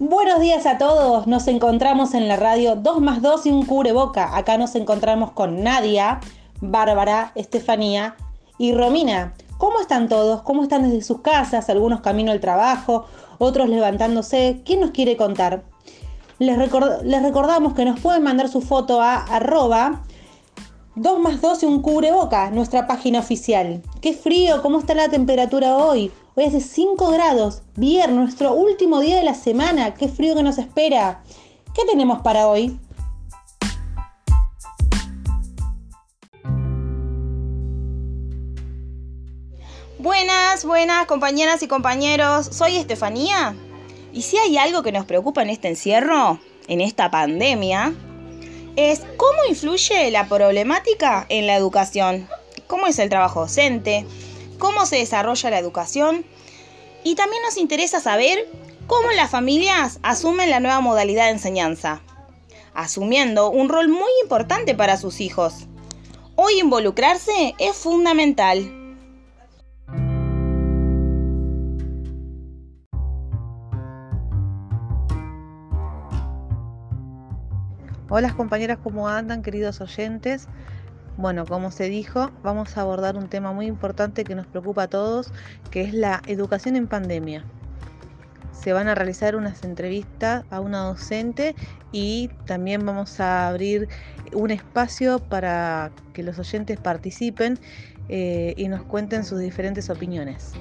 Buenos días a todos, nos encontramos en la radio 2 más 2 y un cubreboca. Acá nos encontramos con Nadia, Bárbara, Estefanía y Romina. ¿Cómo están todos? ¿Cómo están desde sus casas? Algunos camino al trabajo, otros levantándose. ¿Quién nos quiere contar? Les, recordamos que nos pueden mandar su foto a arroba 2 más 2 y un cubreboca, nuestra página oficial. ¡Qué frío! ¿Cómo está la temperatura hoy? Hoy hace 5 grados. Viernes, nuestro último día de la semana. ¡Qué frío que nos espera! ¿Qué tenemos para hoy? Buenas, buenas compañeras y compañeros. Soy Estefanía. Y si hay algo que nos preocupa en este encierro, en esta pandemia, es cómo influye la problemática en la educación. ¿Cómo es el trabajo docente? Cómo se desarrolla la educación y también nos interesa saber cómo las familias asumen la nueva modalidad de enseñanza, asumiendo un rol muy importante para sus hijos. Hoy involucrarse es fundamental. Hola compañeras, ¿cómo andan queridos oyentes? Bueno, como se dijo, vamos a abordar un tema muy importante que nos preocupa a todos, que es la educación en pandemia. Se van a realizar unas entrevistas a una docente y también vamos a abrir un espacio para que los oyentes participen eh, y nos cuenten sus diferentes opiniones.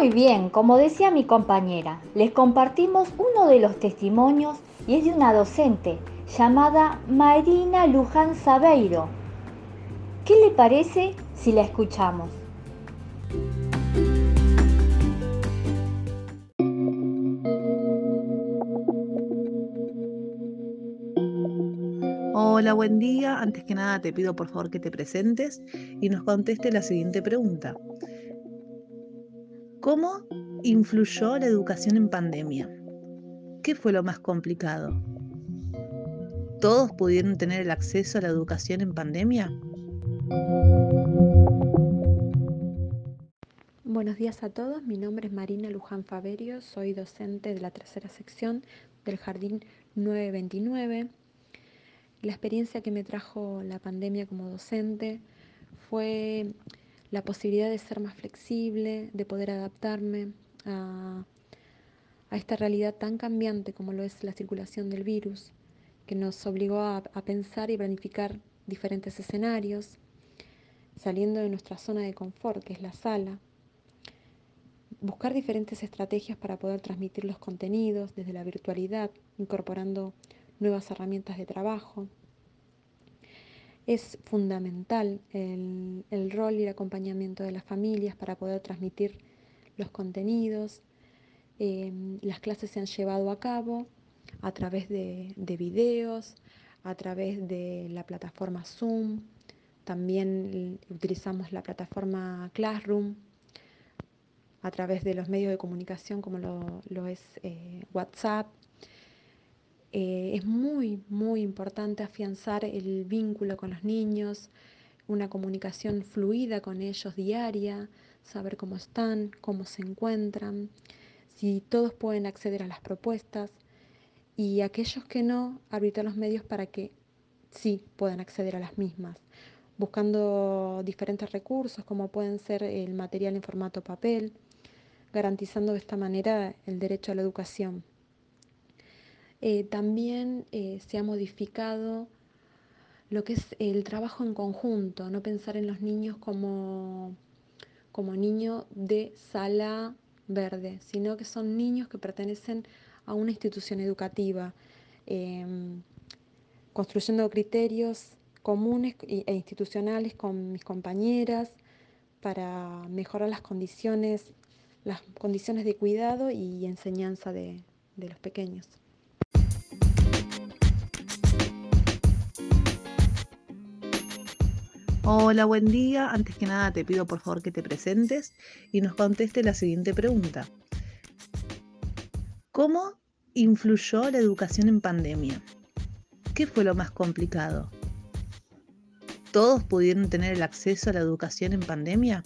Muy bien, como decía mi compañera, les compartimos uno de los testimonios y es de una docente llamada Marina Luján Sabeiro. ¿Qué le parece si la escuchamos? Hola, buen día. Antes que nada te pido por favor que te presentes y nos conteste la siguiente pregunta. ¿Cómo influyó la educación en pandemia? ¿Qué fue lo más complicado? ¿Todos pudieron tener el acceso a la educación en pandemia? Buenos días a todos, mi nombre es Marina Luján Faberio, soy docente de la tercera sección del Jardín 929. La experiencia que me trajo la pandemia como docente fue la posibilidad de ser más flexible, de poder adaptarme a, esta realidad tan cambiante como lo es la circulación del virus, que nos obligó a, a pensar y planificar diferentes escenarios, saliendo de nuestra zona de confort, que es la sala, buscar diferentes estrategias para poder transmitir los contenidos desde la virtualidad, incorporando nuevas herramientas de trabajo, es fundamental el, rol y el acompañamiento de las familias para poder transmitir los contenidos. Em, las clases se han llevado a cabo a través de, de videos, a través de la plataforma Zoom, también utilizamos la plataforma Classroom, a través de los medios de comunicación como lo, es eh, WhatsApp, eh, es muy, muy importante afianzar el vínculo con los niños, una comunicación fluida con ellos diaria, saber cómo están, cómo se encuentran, si todos pueden acceder a las propuestas y aquellos que no, arbitrar los medios para que sí puedan acceder a las mismas, buscando diferentes recursos como pueden ser el material en formato papel, garantizando de esta manera el derecho a la educación. Eh, también eh, se ha modificado lo que es el trabajo en conjunto, no pensar en los niños como, como niños de sala verde, sino que son niños que pertenecen a una institución educativa, em, construyendo criterios comunes e institucionales con mis compañeras para mejorar las condiciones, las condiciones de cuidado y enseñanza de los pequeños. Hola, buen día. Antes que nada te pido por favor que te presentes y nos conteste la siguiente pregunta. ¿Cómo influyó la educación en pandemia? ¿Qué fue lo más complicado? todos pudieron tener el acceso a la educación en pandemia?